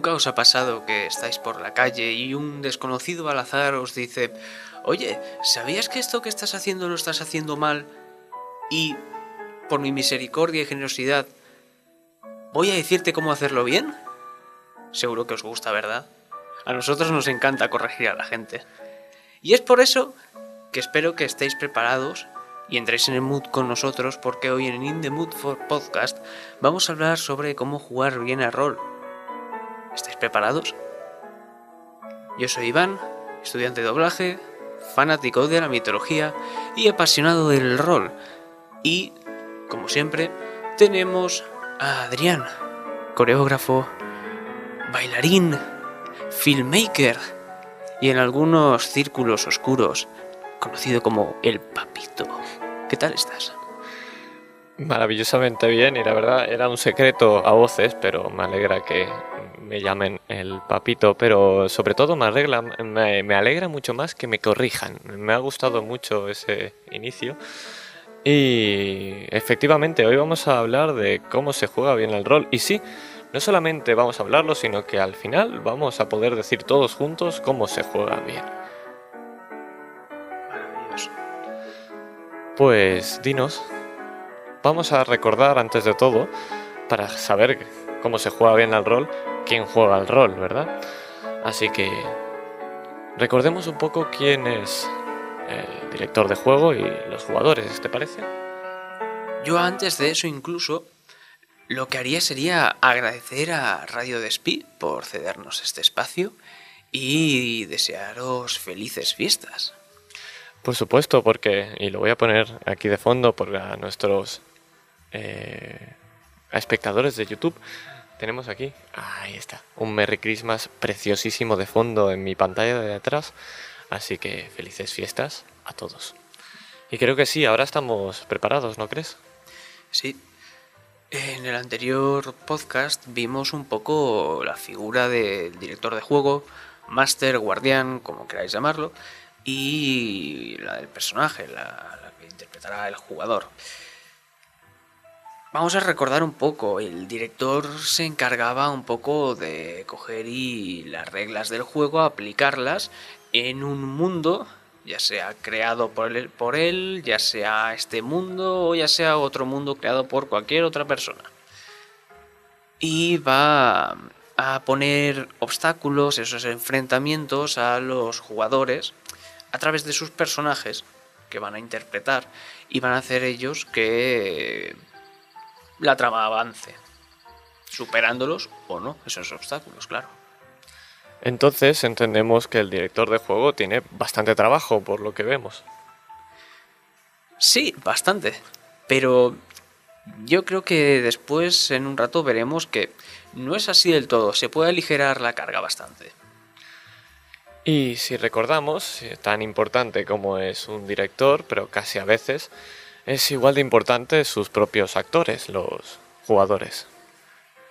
¿Nunca os ha pasado que estáis por la calle y un desconocido al azar os dice, oye, ¿sabías que esto que estás haciendo lo estás haciendo mal? Y, por mi misericordia y generosidad, voy a decirte cómo hacerlo bien? Seguro que os gusta, ¿verdad? A nosotros nos encanta corregir a la gente. Y es por eso que espero que estéis preparados y entréis en el mood con nosotros porque hoy en In the Mood for Podcast vamos a hablar sobre cómo jugar bien al rol. ¿Estáis preparados? Yo soy Iván, estudiante de doblaje, fanático de la mitología y apasionado del rol. Y, como siempre, tenemos a Adrián, coreógrafo, bailarín, filmmaker y en algunos círculos oscuros conocido como el papito. ¿Qué tal estás? Maravillosamente bien y la verdad era un secreto a voces, pero me alegra que me llamen el papito, pero sobre todo me, alegra, me, alegra mucho más que me corrijan. Me ha gustado mucho ese inicio. Y efectivamente, hoy vamos a hablar de cómo se juega bien el rol. Y sí, no solamente vamos a hablarlo, sino que al final vamos a poder decir todos juntos cómo se juega bien. Pues dinos, vamos a recordar antes de todo, para saber cómo se juega bien al rol, quién juega al rol, ¿verdad? Así que recordemos un poco quién es el director de juego y los jugadores, ¿te parece? Yo antes de eso incluso lo que haría sería agradecer a Radio Despí por cedernos este espacio y desearos felices fiestas. Por supuesto, porque, y lo voy a poner aquí de fondo por a nuestros eh, espectadores de YouTube, tenemos aquí, ahí está, un Merry Christmas preciosísimo de fondo en mi pantalla de atrás, así que felices fiestas a todos. Y creo que sí, ahora estamos preparados, ¿no crees? Sí. En el anterior podcast vimos un poco la figura del director de juego, máster, guardián, como queráis llamarlo, y la del personaje, la, que interpretará el jugador. Vamos a recordar un poco, el director se encargaba un poco de coger las reglas del juego, aplicarlas en un mundo, ya sea creado por él, ya sea este mundo o ya sea otro mundo creado por cualquier otra persona. Y va a poner obstáculos, esos enfrentamientos a los jugadores a través de sus personajes que van a interpretar y van a hacer ellos que la trama avance, superándolos o no, esos obstáculos, claro. Entonces entendemos que el director de juego tiene bastante trabajo por lo que vemos. Sí, bastante. Pero yo creo que después, en un rato, veremos que no es así del todo. Se puede aligerar la carga bastante. Y si recordamos, tan importante como es un director, pero casi a veces, es igual de importante sus propios actores, los jugadores.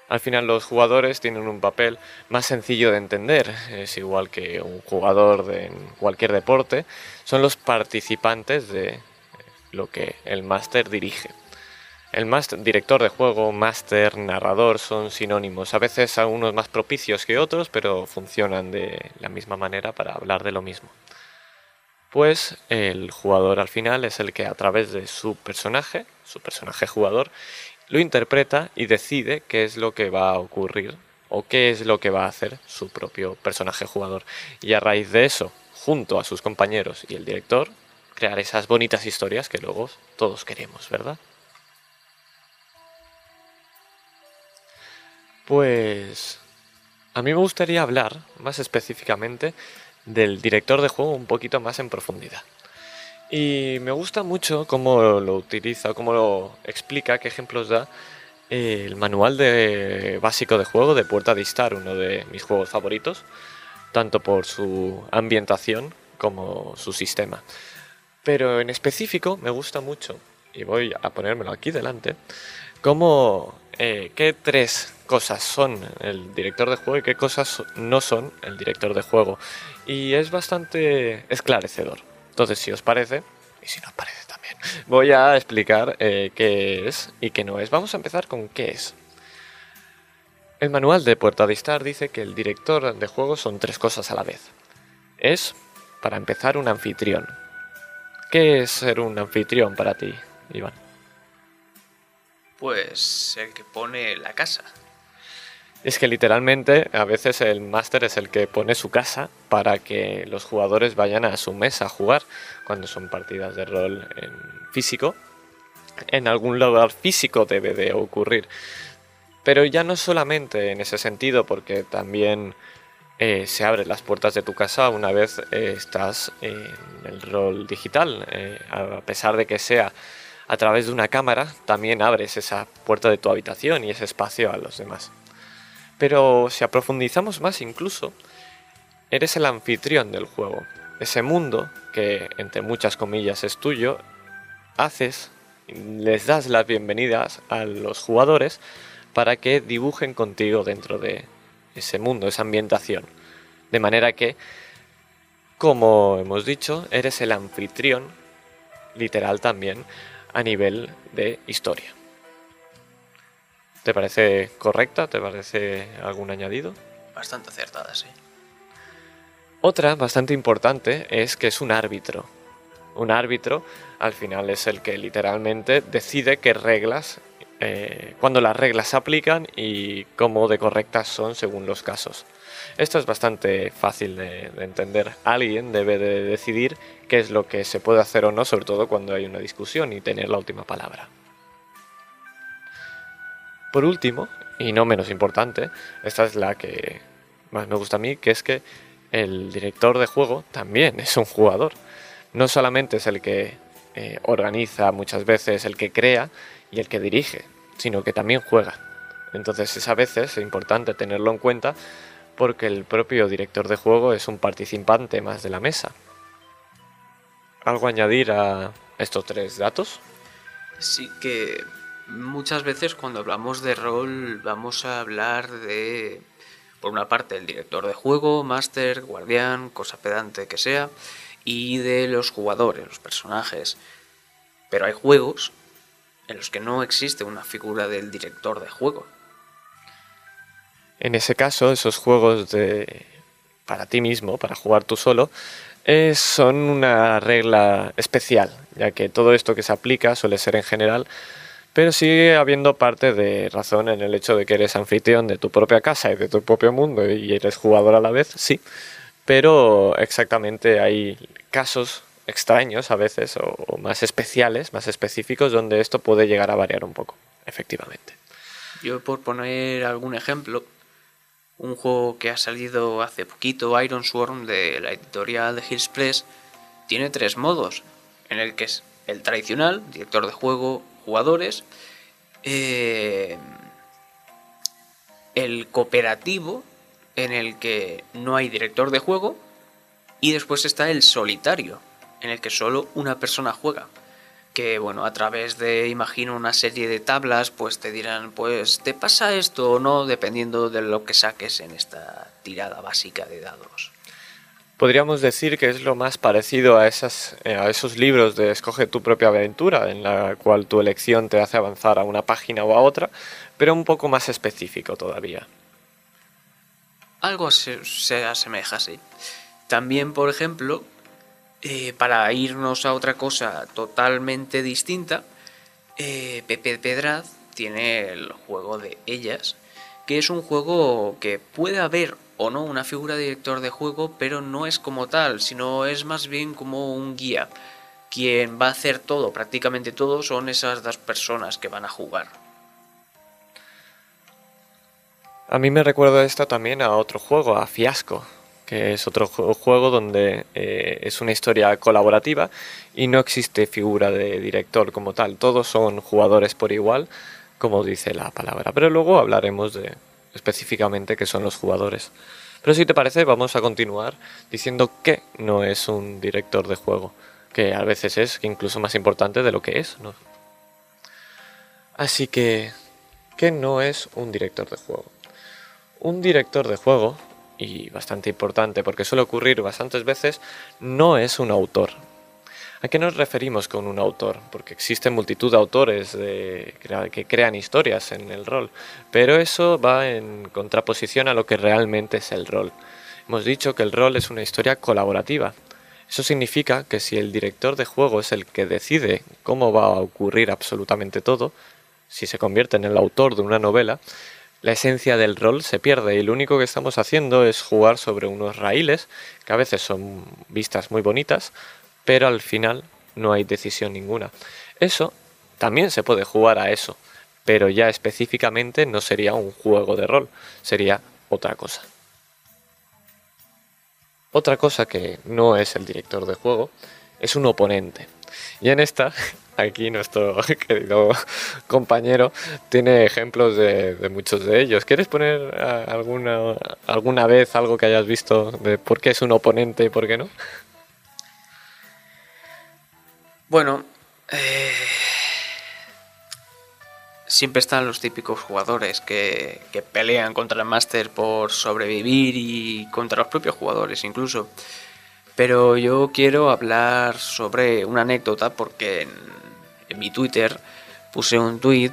Al final los jugadores tienen un papel más sencillo de entender, es igual que un jugador de cualquier deporte, son los participantes de lo que el máster dirige. El master, director de juego, máster, narrador son sinónimos, a veces algunos más propicios que otros, pero funcionan de la misma manera para hablar de lo mismo. Pues el jugador al final es el que a través de su personaje, su personaje jugador, lo interpreta y decide qué es lo que va a ocurrir o qué es lo que va a hacer su propio personaje jugador. Y a raíz de eso, junto a sus compañeros y el director, crear esas bonitas historias que luego todos queremos, ¿verdad? Pues a mí me gustaría hablar más específicamente del director de juego un poquito más en profundidad. Y me gusta mucho cómo lo utiliza, cómo lo explica, qué ejemplos da el manual de, básico de juego de Puerta de Star, uno de mis juegos favoritos, tanto por su ambientación como su sistema. Pero en específico me gusta mucho, y voy a ponérmelo aquí delante, cómo, eh, qué tres cosas son el director de juego y qué cosas no son el director de juego. Y es bastante esclarecedor. Entonces, si os parece, y si no os parece también, voy a explicar eh, qué es y qué no es. Vamos a empezar con qué es. El manual de Puerta de Star dice que el director de juego son tres cosas a la vez. Es, para empezar, un anfitrión. ¿Qué es ser un anfitrión para ti, Iván? Pues el que pone la casa. Es que literalmente a veces el máster es el que pone su casa para que los jugadores vayan a su mesa a jugar cuando son partidas de rol en físico. En algún lugar físico debe de ocurrir. Pero ya no solamente en ese sentido, porque también eh, se abren las puertas de tu casa una vez eh, estás en el rol digital. Eh, a pesar de que sea a través de una cámara, también abres esa puerta de tu habitación y ese espacio a los demás. Pero si aprofundizamos más incluso, eres el anfitrión del juego. Ese mundo, que entre muchas comillas es tuyo, haces, les das las bienvenidas a los jugadores para que dibujen contigo dentro de ese mundo, esa ambientación. De manera que, como hemos dicho, eres el anfitrión, literal también, a nivel de historia. ¿Te parece correcta? ¿Te parece algún añadido? Bastante acertada, sí. Otra bastante importante es que es un árbitro. Un árbitro al final es el que literalmente decide qué reglas, eh, cuándo las reglas se aplican y cómo de correctas son según los casos. Esto es bastante fácil de, de, entender. Alguien debe de decidir qué es lo que se puede hacer o no, sobre todo cuando hay una discusión y tener la última palabra. Por último, y no menos importante, esta es la que más me gusta a mí, que es que el director de juego también es un jugador. No solamente es el que eh, organiza muchas veces, el que crea y el que dirige, sino que también juega. Entonces es a veces importante tenerlo en cuenta porque el propio director de juego es un participante más de la mesa. ¿Algo añadir a estos tres datos? Sí que muchas veces cuando hablamos de rol vamos a hablar de, por una parte, el director de juego, máster, guardián, cosa pedante que sea, y de los jugadores, los personajes. Pero hay juegos en los que no existe una figura del director de juego. En ese caso, esos juegos de para ti mismo, para jugar tú solo, eh, son una regla especial, ya que todo esto que se aplica suele ser en general pero sigue habiendo parte de razón en el hecho de que eres anfitrión de tu propia casa y de tu propio mundo y eres jugador a la vez, sí. Pero exactamente hay casos extraños a veces o, más especiales, más específicos, donde esto puede llegar a variar un poco, efectivamente. Yo por poner algún ejemplo, un juego que ha salido hace poquito, Iron Swarm, de la editorial de Hills Press, tiene tres modos, en el que es el tradicional, director de juego, jugadores, eh, el cooperativo en el que no hay director de juego y después está el solitario en el que solo una persona juega que bueno a través de imagino una serie de tablas pues te dirán pues te pasa esto o no dependiendo de lo que saques en esta tirada básica de dados podríamos decir que es lo más parecido eh, a esos libros de Escoge tu propia aventura, en la cual tu elección te hace avanzar a una página o a otra, pero un poco más específico todavía. Algo se, asemeja, sí. También, por ejemplo, eh, para irnos a otra cosa totalmente distinta, eh, Pepe Pedraz tiene el juego de Ellas, que es un juego que puede haber o no una figura de director de juego, pero no es como tal, sino es más bien como un guía. Quien va a hacer todo, prácticamente todo, son esas dos personas que van a jugar. A mí me recuerda esto también a otro juego, a Fiasco, que es otro juego donde eh, es una historia colaborativa y no existe figura de director como tal. Todos son jugadores por igual, como dice la palabra. Pero luego hablaremos de, específicamente qué son los jugadores. Pero si te parece, vamos a continuar diciendo que no es un director de juego, que a veces es incluso más importante de lo que es. ¿no? Así que, ¿qué no es un director de juego? Un director de juego, y bastante importante porque suele ocurrir bastantes veces, no es un autor. ¿A qué nos referimos con un autor? Porque existen multitud de autores que crean historias en el rol, pero eso va en contraposición a lo que realmente es el rol. Hemos dicho que el rol es una historia colaborativa. Eso significa que si el director de juego es el que decide cómo va a ocurrir absolutamente todo, si se convierte en el autor de una novela, la esencia del rol se pierde y lo único que estamos haciendo es jugar sobre unos raíles que a veces son vistas muy bonitas, pero al final no hay decisión ninguna. Eso también se puede jugar a eso, pero ya específicamente no sería un juego de rol, sería otra cosa. Otra cosa que no es el director de juego es un oponente. Y en esta aquí nuestro querido compañero tiene ejemplos de, muchos de ellos. ¿Quieres poner alguna, alguna vez algo que hayas visto de por qué es un oponente y por qué no? Bueno, eh, siempre están los típicos jugadores que, que pelean contra el máster por sobrevivir y contra los propios jugadores incluso. Pero yo quiero hablar sobre una anécdota porque en mi Twitter puse un tweet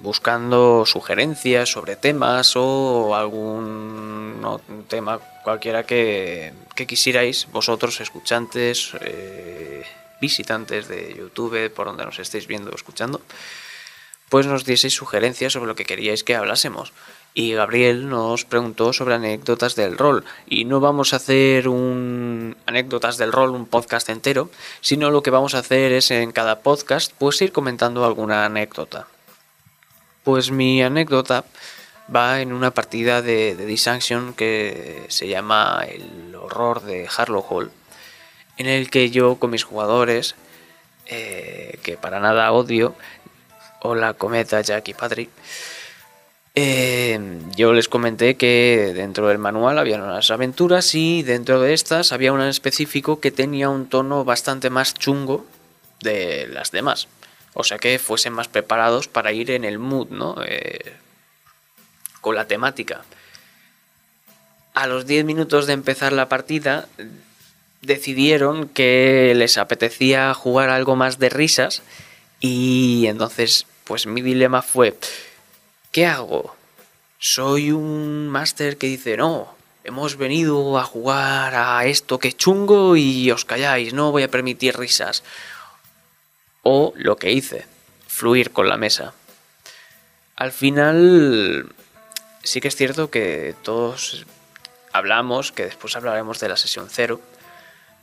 buscando sugerencias sobre temas o algún tema cualquiera que, quisierais vosotros escuchantes, eh, visitantes de YouTube, por donde nos estéis viendo o escuchando, pues nos dieseis sugerencias sobre lo que queríais que hablásemos y Gabriel nos preguntó sobre anécdotas del rol. Y no vamos a hacer un anécdotas del rol, un podcast entero, sino lo que vamos a hacer es en cada podcast pues ir comentando alguna anécdota. Pues mi anécdota va en una partida de, de Dissanction que se llama El horror de Harlow Hall, en el que yo con mis jugadores, eh, que para nada odio, hola Cometa, Jack y Patrick, eh, yo les comenté que dentro del manual había unas aventuras y dentro de estas había una en específico que tenía un tono bastante más chungo de las demás. O sea que fuesen más preparados para ir en el mood, ¿no? Eh, con la temática. A los 10 minutos de empezar la partida decidieron que les apetecía jugar algo más de risas y entonces pues mi dilema fue ¿Qué hago? Soy un máster que dice, no, hemos venido a jugar a esto que es chungo y os calláis, no voy a permitir risas. O lo que hice, fluir con la mesa. Al final, sí que es cierto que todos hablamos, que después hablaremos de la sesión cero,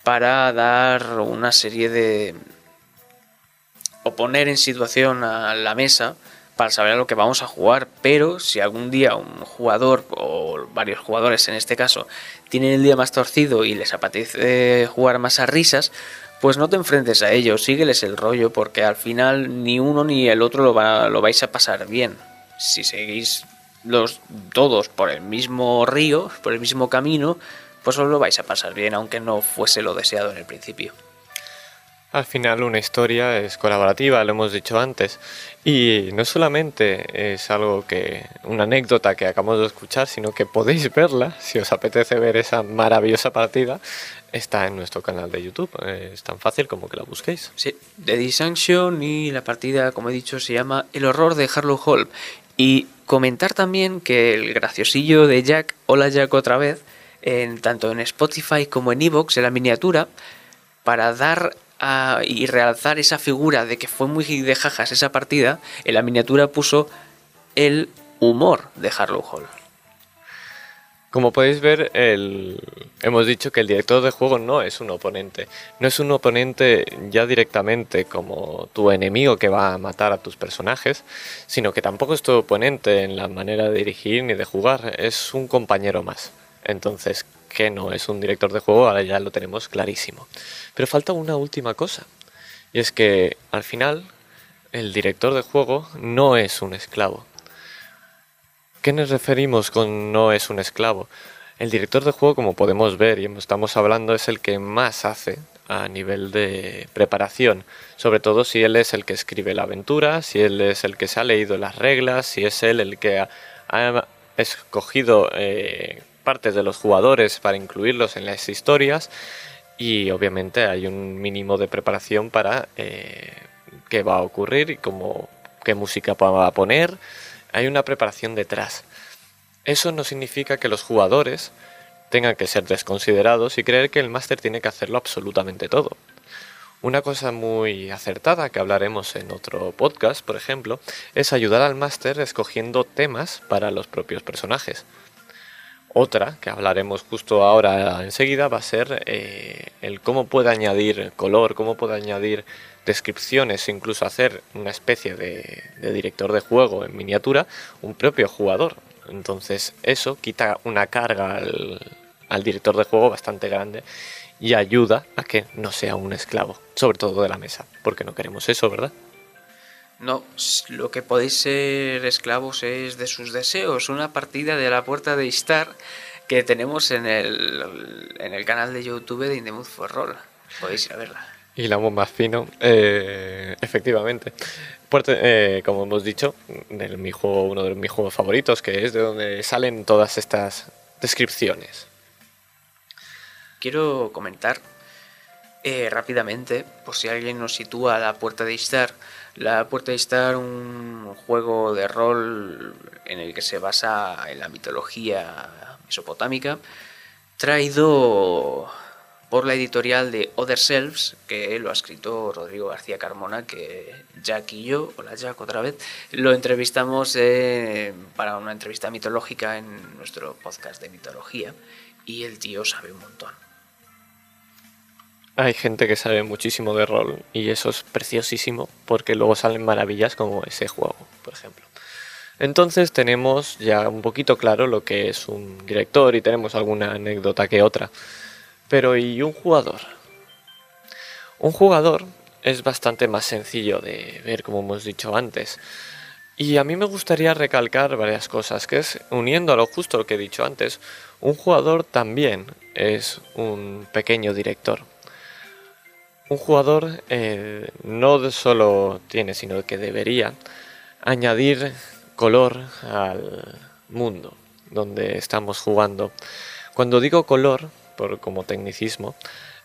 para dar una serie de... o poner en situación a la mesa para saber a lo que vamos a jugar, pero si algún día un jugador o varios jugadores en este caso tienen el día más torcido y les apetece jugar más a risas, pues no te enfrentes a ellos, sígueles el rollo porque al final ni uno ni el otro lo, lo vais a pasar bien. Si seguís los todos por el mismo río, por el mismo camino, pues os lo vais a pasar bien, aunque no fuese lo deseado en el principio. Al final una historia es colaborativa, lo hemos dicho antes, y no solamente es algo que una anécdota que acabamos de escuchar, sino que podéis verla si os apetece ver esa maravillosa partida. Está en nuestro canal de YouTube, es tan fácil como que la busquéis. Sí, The Dissanction y la partida, como he dicho, se llama El horror de Harlow Hall. Y comentar también que el graciosillo de Jack, hola Jack otra vez, en, tanto en Spotify como en Evox, en la miniatura, para dar y realzar esa figura de que fue muy de jajas esa partida, en la miniatura puso el humor de Harlow Hall. Como podéis ver, hemos dicho que el director de juego no es un oponente. No es un oponente ya directamente como tu enemigo que va a matar a tus personajes, sino que tampoco es tu oponente en la manera de dirigir ni de jugar. Es un compañero más. Entonces, que no es un director de juego, ahora ya lo tenemos clarísimo. Pero falta una última cosa. Y es que al final el director de juego no es un esclavo. ¿Qué nos referimos con no es un esclavo? El director de juego, como podemos ver y estamos hablando, es el que más hace a nivel de preparación, sobre todo si él es el que escribe la aventura, si él es el que se ha leído las reglas, si es él el que ha, escogido eh, partes de los jugadores para incluirlos en las historias y obviamente hay un mínimo de preparación para eh, qué va a ocurrir y cómo, qué música va a poner. Hay una preparación detrás. Eso no significa que los jugadores tengan que ser desconsiderados y creer que el máster tiene que hacerlo absolutamente todo. Una cosa muy acertada que hablaremos en otro podcast, por ejemplo, es ayudar al máster escogiendo temas para los propios personajes. Otra, que hablaremos justo ahora enseguida, va a ser eh, el cómo puede añadir color, cómo puede añadir descripciones, incluso hacer una especie de, director de juego en miniatura, un propio jugador. Entonces eso quita una carga al, al director de juego bastante grande y ayuda a que no sea un esclavo, sobre todo de la mesa, porque no queremos eso, ¿verdad? No, lo que podéis ser esclavos es de sus deseos. Una partida de la puerta de Istar que tenemos en el, en el canal de YouTube de In the Mood for Roll. Podéis ir a verla. Y la más fino, eh, efectivamente. Eh, como hemos dicho, de mi juego, uno de mis juegos favoritos, que es de donde salen todas estas descripciones. Quiero comentar eh, rápidamente, por si alguien nos sitúa a la puerta de Istar, la Puerta de Star, un juego de rol en el que se basa en la mitología mesopotámica, traído por la editorial de Other Selves, que lo ha escrito Rodrigo García Carmona, que Jack y yo, hola Jack otra vez, lo entrevistamos eh, para una entrevista mitológica en nuestro podcast de mitología, y el tío sabe un montón hay gente que sabe muchísimo de rol y eso es preciosísimo porque luego salen maravillas como ese juego, por ejemplo. Entonces tenemos ya un poquito claro lo que es un director y tenemos alguna anécdota que otra. Pero ¿y un jugador? Un jugador es bastante más sencillo de ver como hemos dicho antes. Y a mí me gustaría recalcar varias cosas, que es uniendo a lo justo que he dicho antes, un jugador también es un pequeño director un jugador eh, no solo tiene, sino que debería añadir color al mundo donde estamos jugando. Cuando digo color, por como tecnicismo,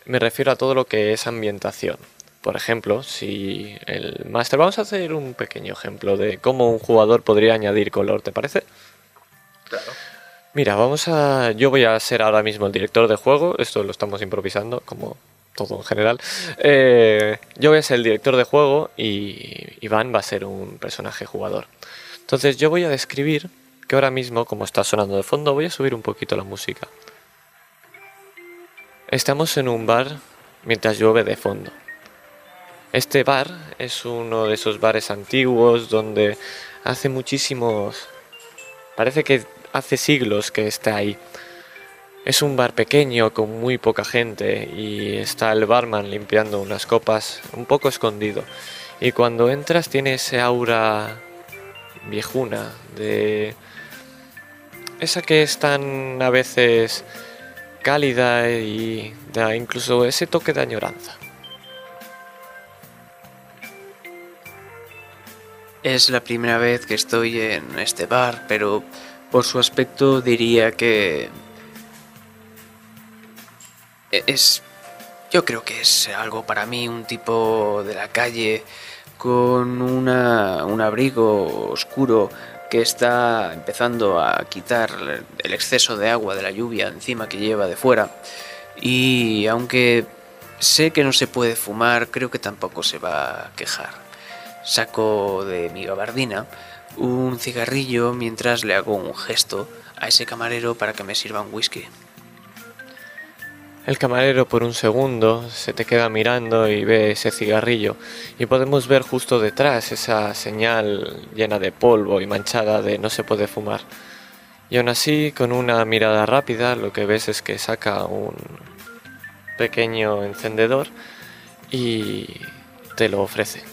me refiero a todo lo que es ambientación. Por ejemplo, si el máster, vamos a hacer un pequeño ejemplo de cómo un jugador podría añadir color, ¿te parece? Claro. Mira, vamos a. Yo voy a ser ahora mismo el director de juego. Esto lo estamos improvisando, como todo en general. Eh, yo voy a ser el director de juego y Iván va a ser un personaje jugador. Entonces yo voy a describir que ahora mismo, como está sonando de fondo, voy a subir un poquito la música. Estamos en un bar mientras llueve de fondo. Este bar es uno de esos bares antiguos donde hace muchísimos... Parece que hace siglos que está ahí. Es un bar pequeño con muy poca gente y está el barman limpiando unas copas un poco escondido. Y cuando entras tiene ese aura viejuna de esa que es tan a veces cálida y da incluso ese toque de añoranza. Es la primera vez que estoy en este bar, pero por su aspecto diría que es, yo creo que es algo para mí, un tipo de la calle con una, un abrigo oscuro que está empezando a quitar el exceso de agua de la lluvia encima que lleva de fuera. Y aunque sé que no se puede fumar, creo que tampoco se va a quejar. Saco de mi gabardina un cigarrillo mientras le hago un gesto a ese camarero para que me sirva un whisky. El camarero por un segundo se te queda mirando y ve ese cigarrillo y podemos ver justo detrás esa señal llena de polvo y manchada de no se puede fumar. Y aún así, con una mirada rápida, lo que ves es que saca un pequeño encendedor y te lo ofrece.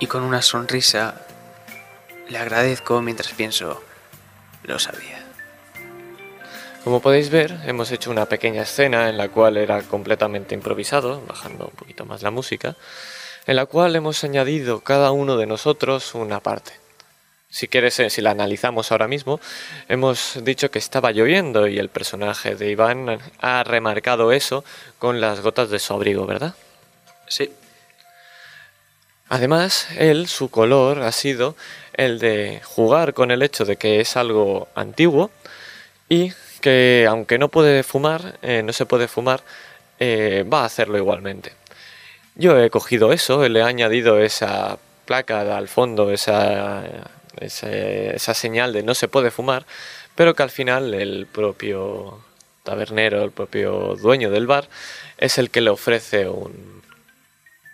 Y con una sonrisa le agradezco mientras pienso, lo sabía. Como podéis ver, hemos hecho una pequeña escena en la cual era completamente improvisado, bajando un poquito más la música, en la cual hemos añadido cada uno de nosotros una parte. si quieres, eh, si la analizamos ahora mismo, hemos dicho que estaba lloviendo y el personaje de Iván ha remarcado eso con las gotas de su abrigo, ¿verdad? Sí. Además, él, su color ha sido el de jugar con el hecho de que es algo antiguo y que aunque no puede fumar, eh, no se puede fumar, eh, va a hacerlo igualmente. Yo he cogido eso, le he añadido esa placa al fondo, esa esa señal de no se puede fumar, pero que al final el propio tabernero, el propio dueño del bar, es el que le ofrece un,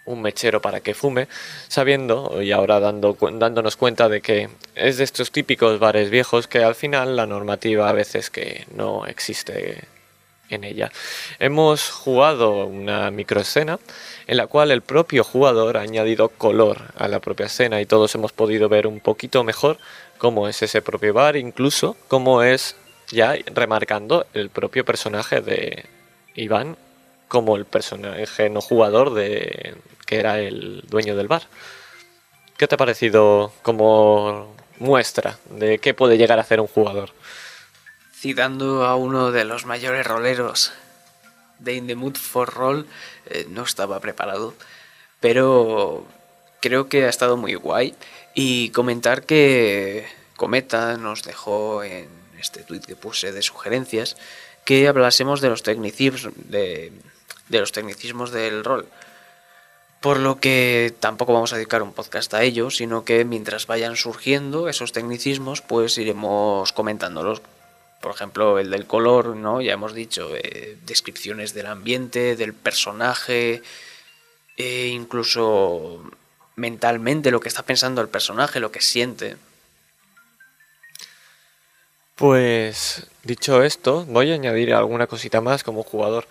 un mechero para que fume, sabiendo y ahora dando, dándonos cuenta de que es de estos típicos bares viejos que al final la normativa a veces que no existe en ella. Hemos jugado una microescena en la cual el propio jugador ha añadido color a la propia escena y todos hemos podido ver un poquito mejor cómo es ese propio bar, incluso cómo es ya remarcando el propio personaje de Iván como el personaje no jugador de que era el dueño del bar. ¿Qué te ha parecido como muestra de qué puede llegar a hacer un jugador? citando a uno de los mayores roleros de In the Mood for Roll, eh, no estaba preparado, pero creo que ha estado muy guay. Y comentar que Cometa nos dejó en este tweet que puse de sugerencias que hablásemos de los tecnicismos, de, de los tecnicismos del rol. Por lo que tampoco vamos a dedicar un podcast a ello, sino que mientras vayan surgiendo esos tecnicismos, pues iremos comentándolos por ejemplo, el del color, ¿no? Ya hemos dicho, eh, descripciones del ambiente, del personaje, e incluso mentalmente lo que está pensando el personaje, lo que siente. Pues dicho esto, voy a añadir alguna cosita más como jugador.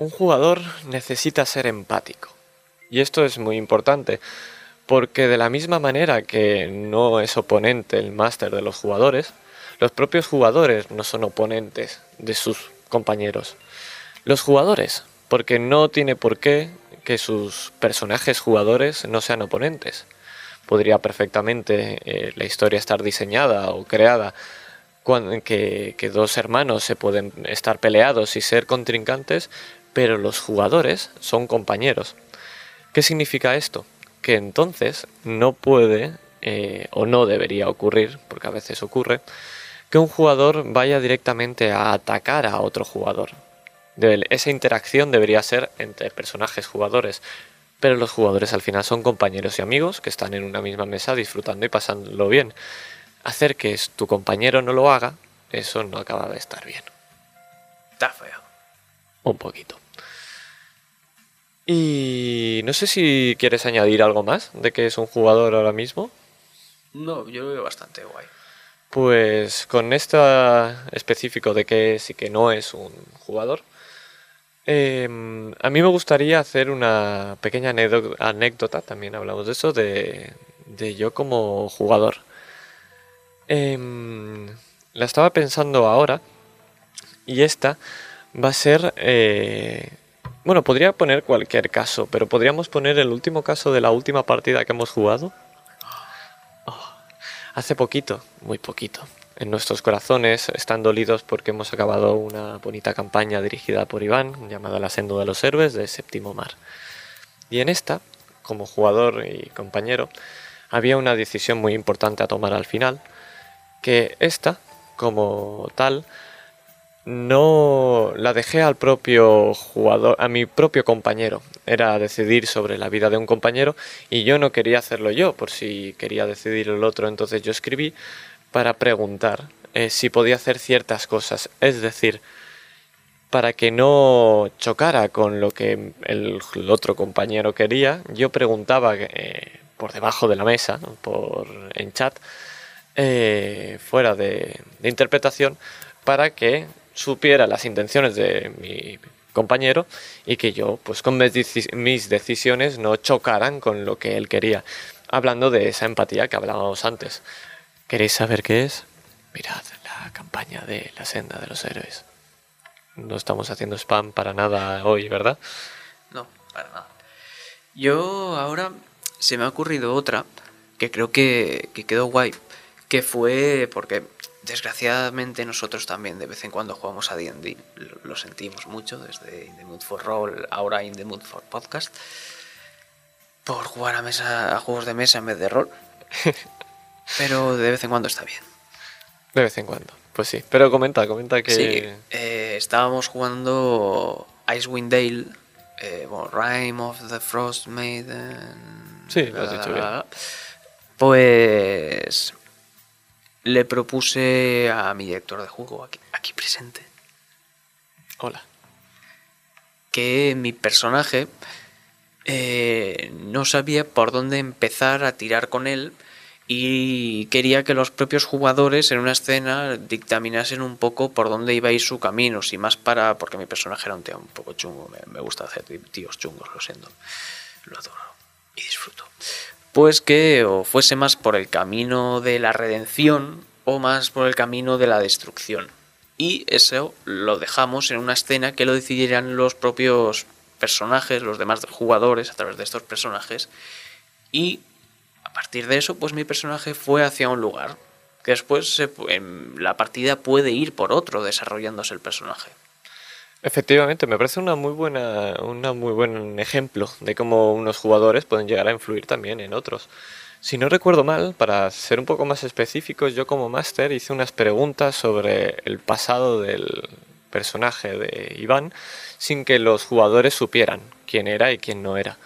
Un jugador necesita ser empático. Y esto es muy importante, porque de la misma manera que no es oponente el máster de los jugadores, los propios jugadores no son oponentes de sus compañeros. Los jugadores, porque no tiene por qué que sus personajes jugadores no sean oponentes. Podría perfectamente eh, la historia estar diseñada o creada cuando, que, que dos hermanos se pueden estar peleados y ser contrincantes, pero los jugadores son compañeros. ¿Qué significa esto? Que entonces no puede eh, o no debería ocurrir, porque a veces ocurre, que un jugador vaya directamente a atacar a otro jugador. Esa interacción debería ser entre personajes jugadores, pero los jugadores al final son compañeros y amigos que están en una misma mesa disfrutando y pasándolo bien. Hacer que tu compañero no lo haga, eso no acaba de estar bien. Está feo. Un poquito. Y no sé si quieres añadir algo más de que es un jugador ahora mismo. No, yo lo veo bastante guay. Pues con esto específico de que sí que no es un jugador, em, a mí me gustaría hacer una pequeña anécdota, también hablamos de eso, de, yo como jugador. Em, la estaba pensando ahora y esta va a ser... Eh, bueno, podría poner cualquier caso, pero podríamos poner el último caso de la última partida que hemos jugado hace poquito, muy poquito. En nuestros corazones están dolidos porque hemos acabado una bonita campaña dirigida por Iván, llamada La Senda de los Héroes de Séptimo Mar. Y en esta, como jugador y compañero, había una decisión muy importante a tomar al final, que esta, como tal, no la dejé al propio jugador, a mi propio compañero. Era decidir sobre la vida de un compañero y yo no quería hacerlo yo, por si quería decidir el otro. Entonces yo escribí para preguntar eh, si podía hacer ciertas cosas. Es decir, para que no chocara con lo que el, otro compañero quería, yo preguntaba eh, por debajo de la mesa, por en chat, eh, fuera de interpretación, para que supiera las intenciones de mi compañero y que yo, pues con mis decisiones no chocaran con lo que él quería. Hablando de esa empatía que hablábamos antes. ¿Queréis saber qué es? Mirad la campaña de la senda de los héroes. No estamos haciendo spam para nada hoy, ¿verdad? No, para nada. Yo ahora se me ha ocurrido otra que creo que, que quedó guay que fue porque desgraciadamente nosotros también de vez en cuando jugamos a D&D, lo, sentimos mucho desde In the Mood for Roll, ahora In the Mood for Podcast, por jugar a, mesa, a juegos de mesa en vez de rol. Pero de vez en cuando está bien. De vez en cuando, pues sí. Pero comenta, comenta que... Sí, eh, estábamos jugando Icewind Dale, eh, bueno, Rime of the Frost Maiden... Sí, lo has dicho bien. Pues le propuse a mi director de juego, aquí, aquí presente, Hola. que mi personaje eh, no sabía por dónde empezar a tirar con él y quería que los propios jugadores en una escena dictaminasen un poco por dónde iba a ir su camino, si más para, porque mi personaje era un tío un poco chungo, me, me gusta hacer tíos chungos, lo siento, lo adoro y disfruto. Pues que o fuese más por el camino de la redención o más por el camino de la destrucción. Y eso lo dejamos en una escena que lo decidieran los propios personajes, los demás jugadores a través de estos personajes. Y a partir de eso, pues mi personaje fue hacia un lugar. Que después en la partida puede ir por otro desarrollándose el personaje. Efectivamente, me parece una muy buena, una muy buen ejemplo de cómo unos jugadores pueden llegar a influir también en otros. Si no recuerdo mal, para ser un poco más específicos, yo como máster hice unas preguntas sobre el pasado del personaje de Iván sin que los jugadores supieran quién era y quién no era.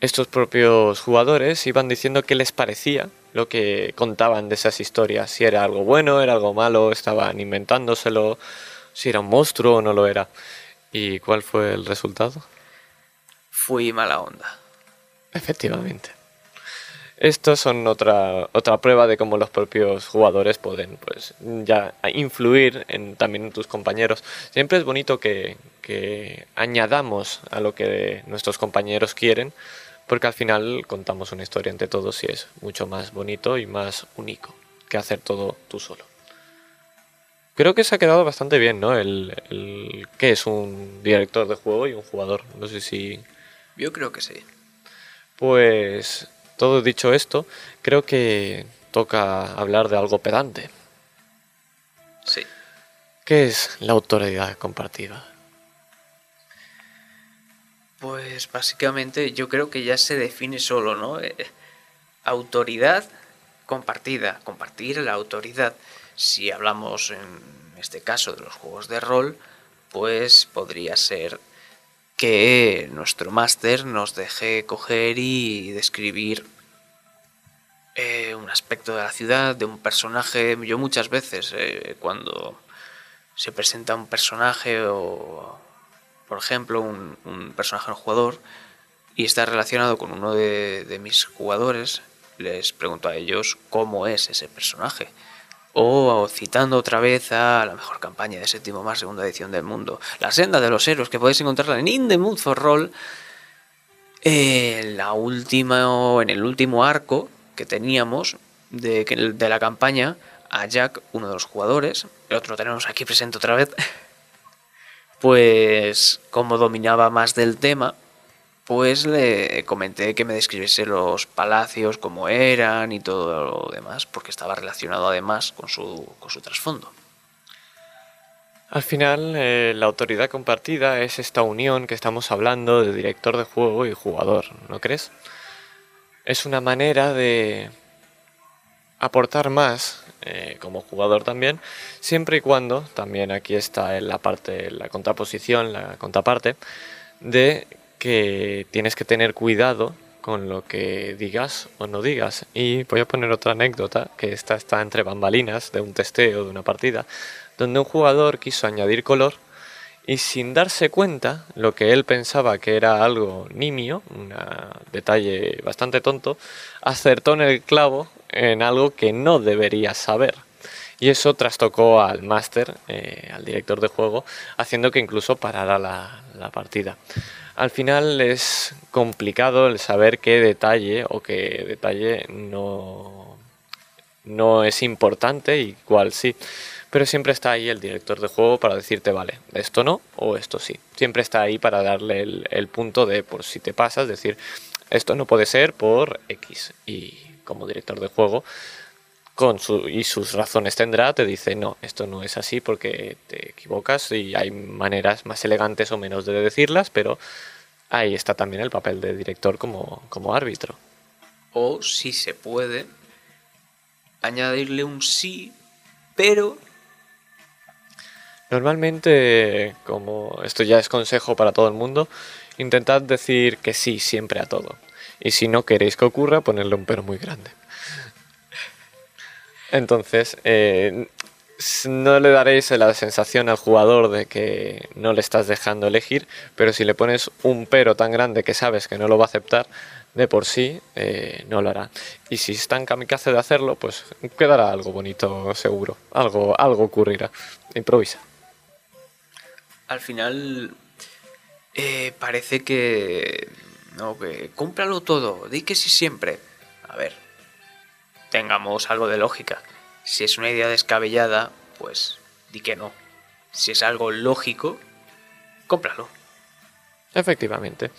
Estos propios jugadores iban diciendo qué les parecía lo que contaban de esas historias, si era algo bueno, era algo malo, estaban inventándoselo, si era un monstruo o no lo era. ¿Y cuál fue el resultado? Fui mala onda. Efectivamente. Estos son otra, otra prueba de cómo los propios jugadores pueden pues ya influir en, también en tus compañeros. Siempre es bonito que, que añadamos a lo que nuestros compañeros quieren, porque al final contamos una historia entre todos y es mucho más bonito y más único que hacer todo tú solo. Creo que se ha quedado bastante bien, ¿no? El, el qué es un director de juego y un jugador. No sé si Yo creo que sí. pues todo dicho esto, creo que toca hablar de algo pedante. Sí. ¿Qué es la autoridad compartida? Pues básicamente yo creo que ya se define solo, ¿no? Eh, autoridad compartida, compartir la autoridad. Si hablamos en este caso de los juegos de rol, pues podría ser que nuestro máster nos deje coger y describir eh, un aspecto de la ciudad, de un personaje. Yo muchas veces eh, cuando se presenta un personaje o por ejemplo, un, un personaje, un jugador, y está relacionado con uno de, de, mis jugadores, les pregunto a ellos cómo es ese personaje. O citando otra vez a la mejor campaña de séptimo más segunda edición del mundo, La senda de los héroes, que podéis encontrarla en In for Roll. La última, en el último arco que teníamos de, de la campaña, a Jack, uno de los jugadores, el otro lo tenemos aquí presente otra vez, pues como dominaba más del tema, pues le comenté que me describiese los palacios como eran y todo lo demás, porque estaba relacionado además con su, con su trasfondo. Al final, eh, la autoridad compartida es esta unión que estamos hablando de director de juego y jugador, ¿no crees? Es una manera de aportar más eh, como jugador también, siempre y cuando, también aquí está en la parte, la contraposición, la contraparte, de que tienes que tener cuidado con lo que digas o no digas. Y voy a poner otra anécdota, que esta está entre bambalinas de un testeo de una partida, donde un jugador quiso añadir color y sin darse cuenta, lo que él pensaba que era algo nimio, un detalle bastante tonto, acertó en el clavo en algo que no debería saber. Y eso trastocó al máster, eh, al director de juego, haciendo que incluso parara la, la, partida. Al final es complicado el saber qué detalle o qué detalle no, no es importante y cuál sí. Pero siempre está ahí el director de juego para decirte, vale, esto no o esto sí. Siempre está ahí para darle el, el punto de, por si te pasas, decir, esto no puede ser por X. Y como director de juego, con su, y sus razones tendrá, te dice, no, esto no es así porque te equivocas y hay maneras más elegantes o menos de decirlas, pero ahí está también el papel de director como, como árbitro. O si se puede, añadirle un sí, pero... Normalmente, como esto ya es consejo para todo el mundo, intentad decir que sí siempre a todo. Y si no queréis que ocurra, ponerle un pero muy grande. Entonces, eh, no le daréis la sensación al jugador de que no le estás dejando elegir, pero si le pones un pero tan grande que sabes que no lo va a aceptar, de por sí eh, no lo hará. Y si está en kamikaze de hacerlo, pues quedará algo bonito seguro, algo, algo ocurrirá. Improvisa. Al final eh, parece que... No, que cómpralo todo, di que sí siempre. A ver, tengamos algo de lógica. Si es una idea descabellada, pues di que no. Si es algo lógico, cómpralo. Efectivamente.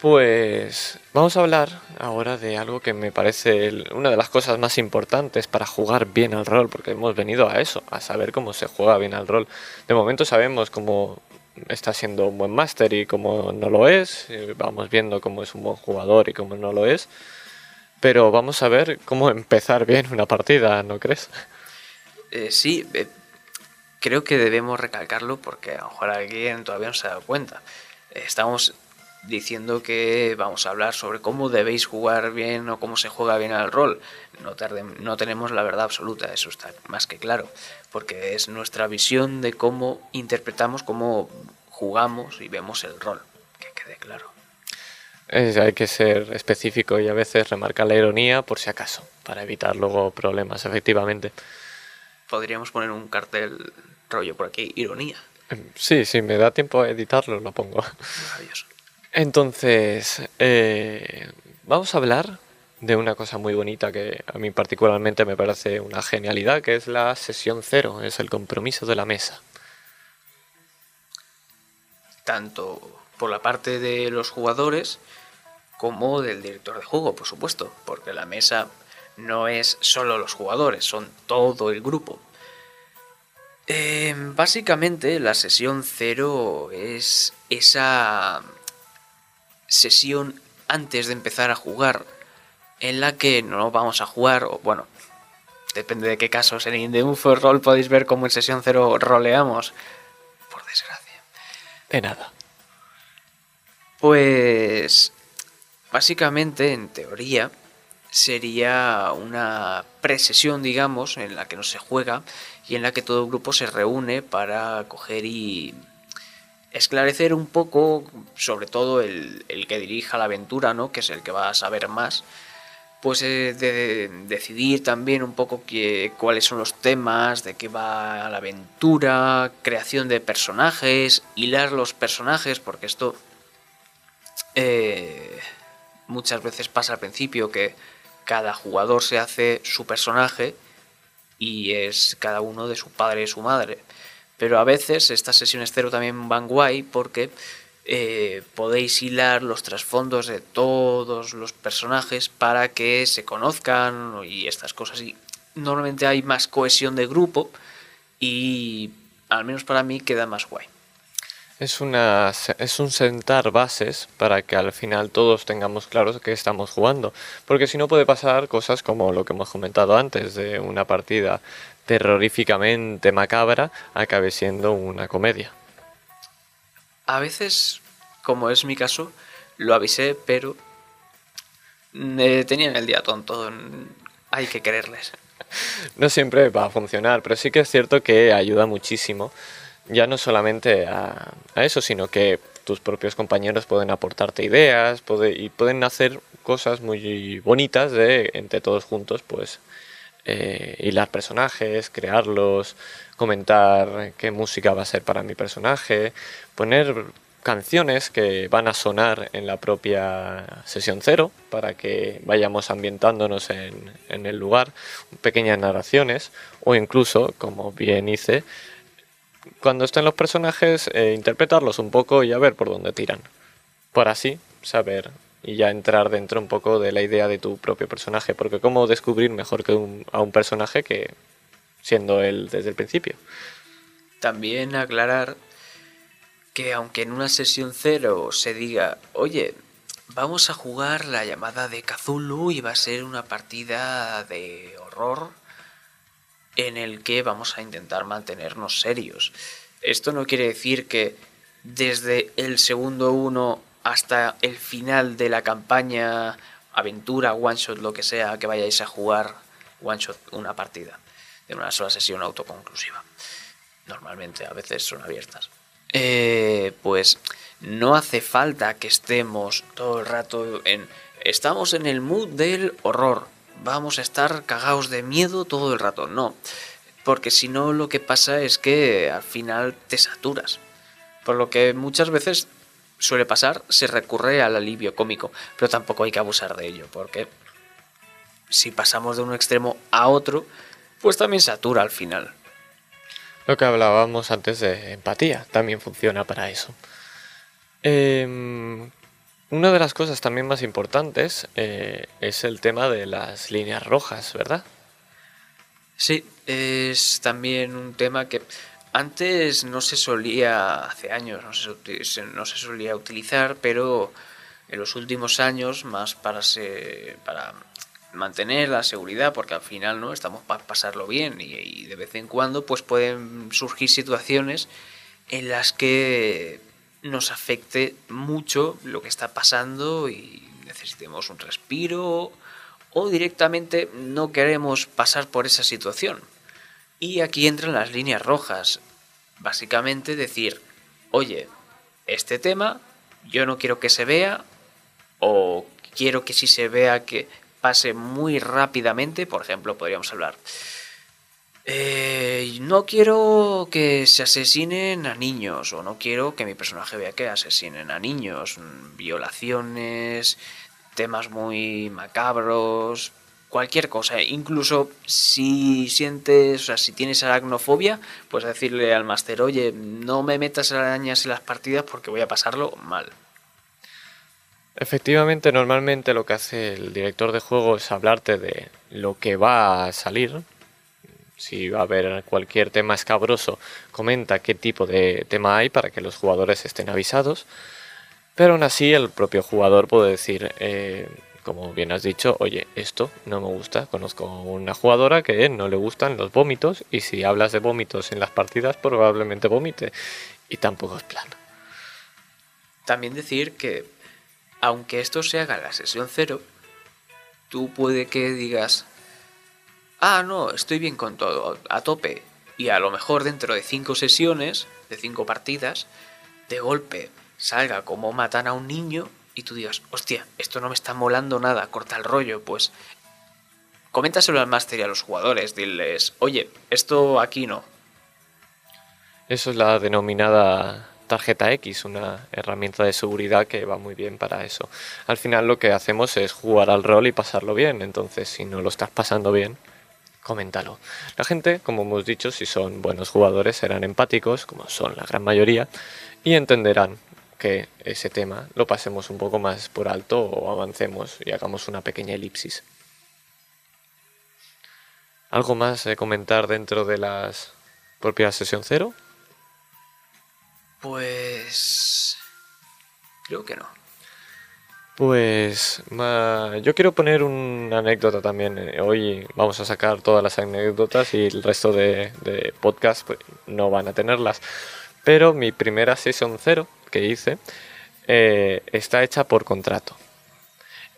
Pues vamos a hablar ahora de algo que me parece una de las cosas más importantes para jugar bien al rol, porque hemos venido a eso, a saber cómo se juega bien al rol. De momento sabemos cómo está siendo un buen máster y cómo no lo es, vamos viendo cómo es un buen jugador y cómo no lo es, pero vamos a ver cómo empezar bien una partida, ¿no crees? Eh, sí, eh, creo que debemos recalcarlo porque a lo mejor alguien todavía no se ha dado cuenta. estamos diciendo que vamos a hablar sobre cómo debéis jugar bien o cómo se juega bien al rol. No, no tenemos la verdad absoluta, eso está más que claro, porque es nuestra visión de cómo interpretamos, cómo jugamos y vemos el rol, que quede claro. Hay que ser específico y a veces remarcar la ironía por si acaso, para evitar luego problemas, efectivamente. Podríamos poner un cartel rollo por aquí, ironía. Sí, si me da tiempo a editarlo, lo pongo. Maravilloso. Entonces, eh, vamos a hablar de una cosa muy bonita que a mí particularmente me parece una genialidad, que es la sesión cero, es el compromiso de la mesa. Tanto por la parte de los jugadores como del director de juego, por supuesto, porque la mesa no es solo los jugadores, son todo el grupo. Eh, básicamente la sesión cero es esa sesión antes de empezar a jugar en la que no vamos a jugar, o bueno, depende de qué casos. En In The Roll podéis ver cómo en sesión 0 roleamos. Por desgracia. De nada. Pues básicamente, en teoría, sería una presesión, digamos, en la que no se juega y en la que todo el grupo se reúne para coger y esclarecer un poco, sobre todo el, que dirija la aventura, ¿no? que es el que va a saber más, pues eh, de, decidir también un poco cuáles son los temas, de qué va la aventura, creación de personajes, hilar los personajes, porque esto eh, muchas veces pasa al principio que cada jugador se hace su personaje y es cada uno de su padre y su madre. Pero a veces estas sesiones cero también van guay porque eh, podéis hilar los trasfondos de todos los personajes para que se conozcan y estas cosas. Y normalmente hay más cohesión de grupo y al menos para mí queda más guay. Es, una, es un sentar bases para que al final todos tengamos claros que estamos jugando. Porque si no puede pasar cosas como lo que hemos comentado antes de una partida terroríficamente macabra acabe siendo una comedia. A veces, como es mi caso, lo avisé, pero eh, tenían el día tonto. Hay que quererles. No siempre va a funcionar, pero sí que es cierto que ayuda muchísimo. Ya no solamente a, eso, sino que tus propios compañeros pueden aportarte ideas y pueden hacer cosas muy bonitas de entre todos juntos, pues eh, hilar personajes, crearlos, comentar qué música va a ser para mi personaje, poner canciones que van a sonar en la propia sesión cero para que vayamos ambientándonos en, el lugar, pequeñas narraciones o incluso, como bien hice, cuando estén los personajes, eh, interpretarlos un poco y a ver por dónde tiran. Por así saber y ya entrar dentro un poco de la idea de tu propio personaje, porque cómo descubrir mejor que a un personaje que siendo él desde el principio. También aclarar que aunque en una sesión cero se diga, oye, vamos a jugar la llamada de Kazulu y va a ser una partida de horror en el que vamos a intentar mantenernos serios. Esto no quiere decir que desde el segundo uno hasta el final de la campaña, aventura, one shot, lo que sea, que vayáis a jugar one shot una partida de una sola sesión autoconclusiva. Normalmente, a veces son abiertas. Eh, pues no hace falta que estemos todo el rato en... Estamos en el mood del horror. Vamos a estar cagados de miedo todo el rato. No. Porque si no lo que pasa es que al final te saturas. Por lo que muchas veces suele pasar, se recurre al alivio cómico. Pero tampoco hay que abusar de ello. Porque si pasamos de un extremo a otro, pues también satura al final. Lo que hablábamos antes de empatía también funciona para eso. Em, una de las cosas también más importantes eh, es el tema de las líneas rojas, ¿verdad? Sí, es también un tema que antes no se solía, hace años no se, no se solía utilizar, pero en los últimos años, más para, se, para mantener la seguridad, porque al final no estamos para pasarlo bien y, de vez en cuando pues pueden surgir situaciones en las que nos afecte mucho lo que está pasando y necesitemos un respiro o directamente no queremos pasar por esa situación. Y aquí entran las líneas rojas. Básicamente decir, oye, este tema yo no quiero que se vea o quiero que si se vea que pase muy rápidamente, por ejemplo, podríamos hablar. Eh, no quiero que se asesinen a niños, o no quiero que mi personaje vea que asesinen a niños, violaciones, temas muy macabros, cualquier cosa. Incluso si sientes, o sea, si tienes aracnofobia, pues decirle al máster, oye, no me metas arañas en las partidas porque voy a pasarlo mal. Efectivamente, normalmente lo que hace el director de juego es hablarte de lo que va a salir. Si va a haber cualquier tema escabroso, comenta qué tipo de tema hay para que los jugadores estén avisados. Pero aún así el propio jugador puede decir, eh, como bien has dicho, oye, esto no me gusta. Conozco una jugadora que no le gustan los vómitos y si hablas de vómitos en las partidas probablemente vomite. Y tampoco es plan. También decir que aunque esto se haga en la sesión cero, tú puede que digas, ah, no, estoy bien con todo, a tope. Y a lo mejor dentro de cinco sesiones, de cinco partidas, de golpe salga como matan a un niño y tú digas, hostia, esto no me está molando nada, corta el rollo, pues coméntaselo al máster y a los jugadores, diles, oye, esto aquí no. Eso es la denominada tarjeta X, una herramienta de seguridad que va muy bien para eso. Al final lo que hacemos es jugar al rol y pasarlo bien, entonces si no lo estás pasando bien, coméntalo. La gente, como hemos dicho, si son buenos jugadores, serán empáticos, como son la gran mayoría, y entenderán que ese tema lo pasemos un poco más por alto o avancemos y hagamos una pequeña elipsis. ¿Algo más comentar dentro de las propias sesión cero? Pues... Creo que no. Pues yo quiero poner una anécdota también. Eh, hoy vamos a sacar todas las anécdotas y el resto de, de podcast pues, no van a tenerlas. Pero mi primera sesión cero que hice eh, está hecha por contrato.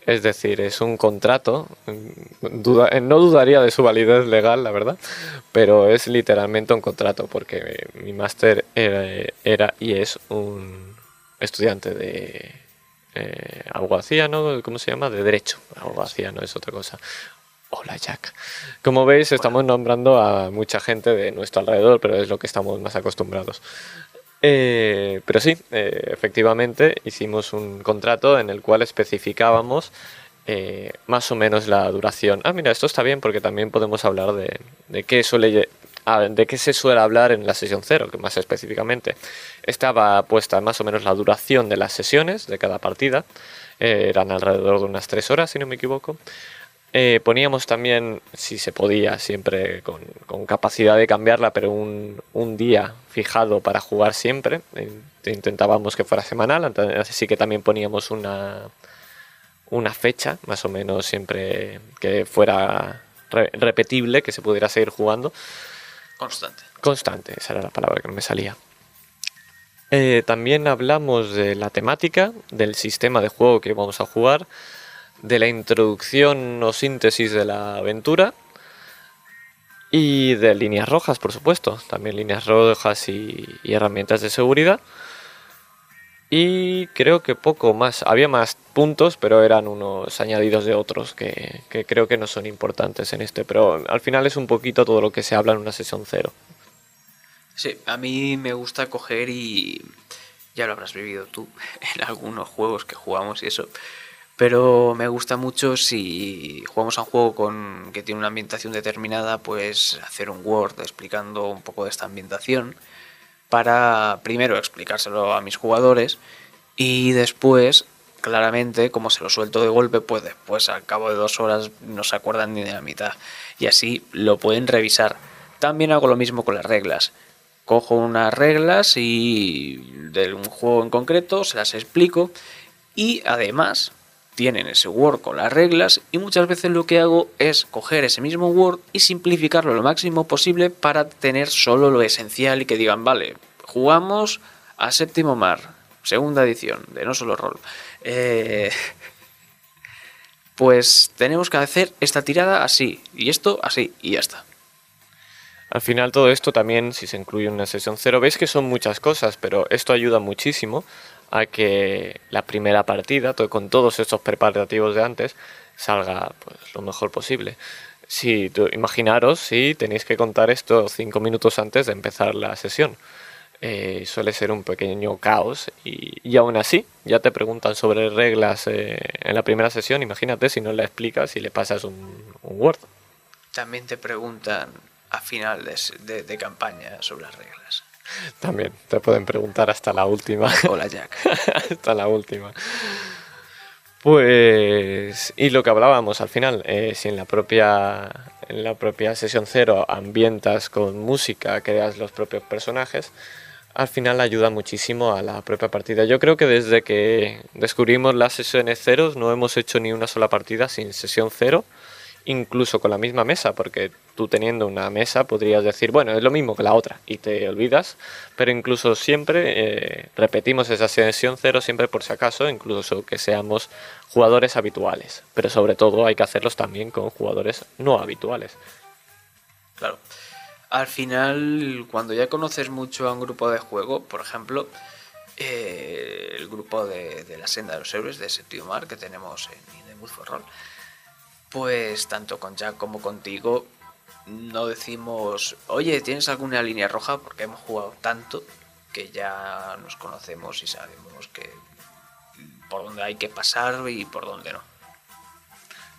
Es decir, es un contrato, duda, eh, no dudaría de su validez legal, la verdad, pero es literalmente un contrato porque mi máster era, y es un estudiante de eh, abogacía, ¿no? ¿Cómo se llama? De derecho. Abogacía no es otra cosa. Hola Jack. Como veis, estamos nombrando a mucha gente de nuestro alrededor, pero es lo que estamos más acostumbrados. Eh, pero sí, eh, efectivamente hicimos un contrato en el cual especificábamos eh, más o menos la duración. Ah, mira, esto está bien porque también podemos hablar de, de qué suele de qué se suele hablar en la sesión cero, que más específicamente estaba puesta más o menos la duración de las sesiones de cada partida Eh, eran alrededor de unas tres horas, si no me equivoco. Eh, poníamos también, si se podía, siempre con, capacidad de cambiarla, pero un, un, día fijado para jugar siempre. Intentábamos que fuera semanal, así que también poníamos una, una fecha, más o menos siempre que fuera repetible, que se pudiera seguir jugando. Constante. Constante, esa era la palabra que me salía. Eh, también hablamos de la temática, del sistema de juego que vamos a jugar, de la introducción o síntesis de la aventura y de líneas rojas, por supuesto, también líneas rojas y, herramientas de seguridad. Y creo que poco más. Había más puntos, pero eran unos añadidos de otros que, creo que no son importantes en este. Pero al final es un poquito todo lo que se habla en una sesión cero. Sí, a mí me gusta coger y ya lo habrás vivido tú en algunos juegos que jugamos y eso. Pero me gusta mucho si jugamos a un juego con que tiene una ambientación determinada, pues hacer un Word explicando un poco de esta ambientación para primero explicárselo a mis jugadores y después claramente como se lo suelto de golpe pues después al cabo de dos horas no se acuerdan ni de la mitad. Y así lo pueden revisar. También hago lo mismo con las reglas. Cojo unas reglas y de un juego en concreto, se las explico y además tienen ese Word con las reglas y muchas veces lo que hago es coger ese mismo Word y simplificarlo lo máximo posible para tener solo lo esencial y que digan, vale, jugamos a séptimo mar, segunda edición de No Solo Rol. Eh, pues tenemos que hacer esta tirada así y esto así y ya está. Al final todo esto también, si se incluye en una sesión cero, veis que son muchas cosas, pero esto ayuda muchísimo a que la primera partida, con todos estos preparativos de antes, salga pues, lo mejor posible. Si imaginaros si tenéis que contar esto cinco minutos antes de empezar la sesión. Eh, suele ser un pequeño caos y, aún así ya te preguntan sobre reglas eh, en la primera sesión. Imagínate si no la explicas y le pasas un, un Word. También te preguntan a final de, campaña sobre las reglas. También, te pueden preguntar hasta la última. Hola Jack. hasta la última. Pues, y lo que hablábamos al final, eh, si en la propia en la propia sesión cero ambientas con música, creas los propios personajes, al final ayuda muchísimo a la propia partida. Yo creo que desde que descubrimos las sesiones ceros no hemos hecho ni una sola partida sin sesión cero incluso con la misma mesa, porque tú teniendo una mesa podrías decir, bueno, es lo mismo que la otra y te olvidas, pero incluso siempre eh, repetimos esa sesión cero siempre por si acaso, incluso que seamos jugadores habituales, pero sobre todo hay que hacerlos también con jugadores no habituales. Claro. Al final, cuando ya conoces mucho a un grupo de juego, por ejemplo, eh, el grupo de, la senda de los héroes de Sentido Mar que tenemos en The for Roll, pues tanto con Jack como contigo no decimos, oye, ¿tienes alguna línea roja? Porque hemos jugado tanto que ya nos conocemos y sabemos que por dónde hay que pasar y por dónde no.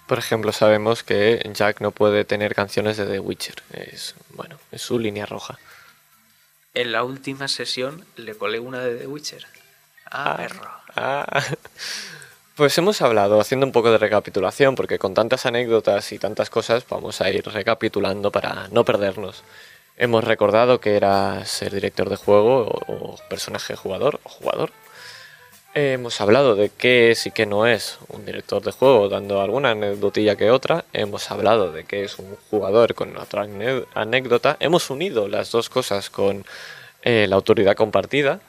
Por ejemplo, sabemos que Jack no puede tener canciones de The Witcher. Es, bueno, es su línea roja. En la última sesión le colé una de The Witcher. Ah, ah perro. Ah. Pues hemos hablado, haciendo un poco de recapitulación, porque con tantas anécdotas y tantas cosas vamos a ir recapitulando para no perdernos. Hemos recordado que era ser director de juego o, personaje jugador o jugador. Hemos hablado de qué es y qué no es un director de juego, dando alguna anécdotilla que otra. Hemos hablado de qué es un jugador con otra anécdota. Hemos unido las dos cosas con eh, la autoridad compartida.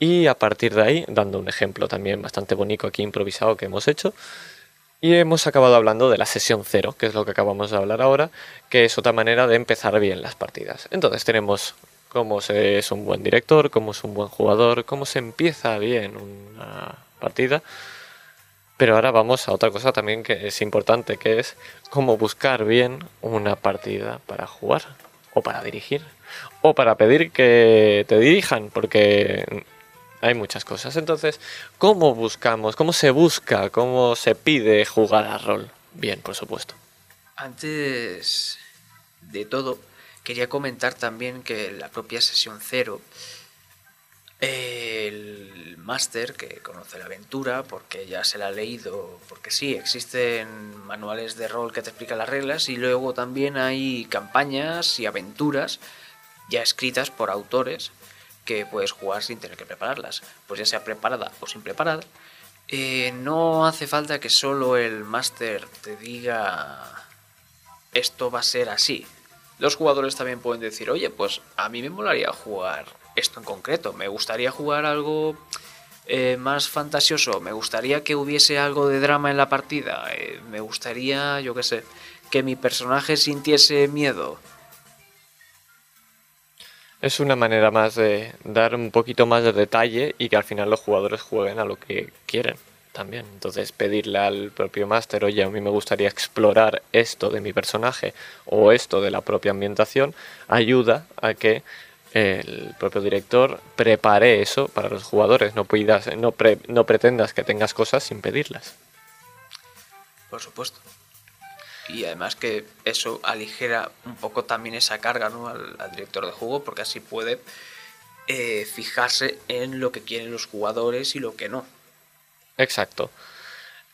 Y a partir de ahí, dando un ejemplo también bastante bonito aquí improvisado que hemos hecho, y hemos acabado hablando de la sesión cero, que es lo que acabamos de hablar ahora, que es otra manera de empezar bien las partidas. Entonces tenemos cómo se es un buen director, cómo es un buen jugador, cómo se empieza bien una partida. Pero ahora vamos a otra cosa también que es importante, que es cómo buscar bien una partida para jugar, o para dirigir, o para pedir que te dirijan, porque hay muchas cosas. Entonces, ¿cómo buscamos? ¿Cómo se busca? ¿Cómo se pide jugar a rol? Bien, por supuesto. Antes de todo, quería comentar también que la propia sesión cero, el máster que conoce la aventura porque ya se la ha leído, porque sí, existen manuales de rol que te explican las reglas y luego también hay campañas y aventuras ya escritas por autores que puedes jugar sin tener que prepararlas, pues ya sea preparada o sin preparada. Eh, no hace falta que solo el máster te diga esto va a ser así. Los jugadores también pueden decir, oye, pues a mí me molaría jugar esto en concreto. Me gustaría jugar algo eh, más fantasioso. Me gustaría que hubiese algo de drama en la partida. Eh, me gustaría, yo qué sé, que mi personaje sintiese miedo. Es una manera más de dar un poquito más de detalle y que al final los jugadores jueguen a lo que quieren también. Entonces pedirle al propio máster, oye, a mí me gustaría explorar esto de mi personaje o esto de la propia ambientación, ayuda a que el propio director prepare eso para los jugadores. No, no, no pretendas que tengas cosas sin pedirlas. Por supuesto. Y además que eso aligera un poco también esa carga ¿no? al, director de juego, porque así puede eh, fijarse en lo que quieren los jugadores y lo que no. Exacto.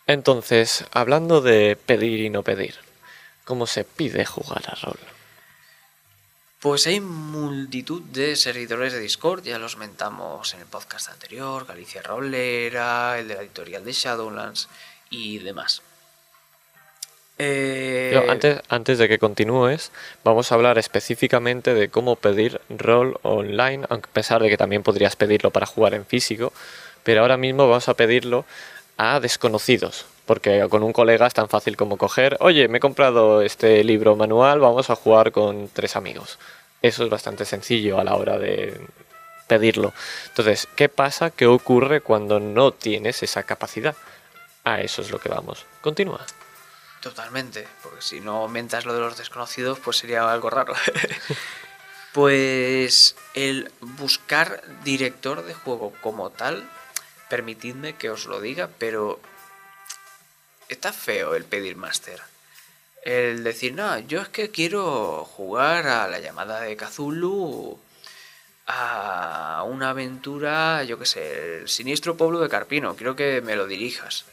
Entonces, hablando de pedir y no pedir, ¿cómo se pide jugar a rol? Pues hay multitud de servidores de Discord, ya los mentamos en el podcast anterior, Galicia Rolera, el de la editorial de Shadowlands y demás. Eh, antes, antes de que continúes, vamos a hablar específicamente de cómo pedir rol online, aunque a pesar de que también podrías pedirlo para jugar en físico, pero ahora mismo vamos a pedirlo a desconocidos, porque con un colega es tan fácil como coger, oye, me he comprado este libro manual, vamos a jugar con tres amigos. Eso es bastante sencillo a la hora de pedirlo. Entonces, ¿qué pasa? ¿Qué ocurre cuando no tienes esa capacidad? A eso es lo que vamos. Continúa. Totalmente, porque si no aumentas lo de los desconocidos, pues sería algo raro. pues el buscar director de juego como tal permitidme que os lo diga, pero está feo el pedir máster. El decir, no, yo es que quiero jugar a la llamada de Cthulhu, a una aventura, yo qué sé, el siniestro pueblo de Carpino, quiero que me lo dirijas.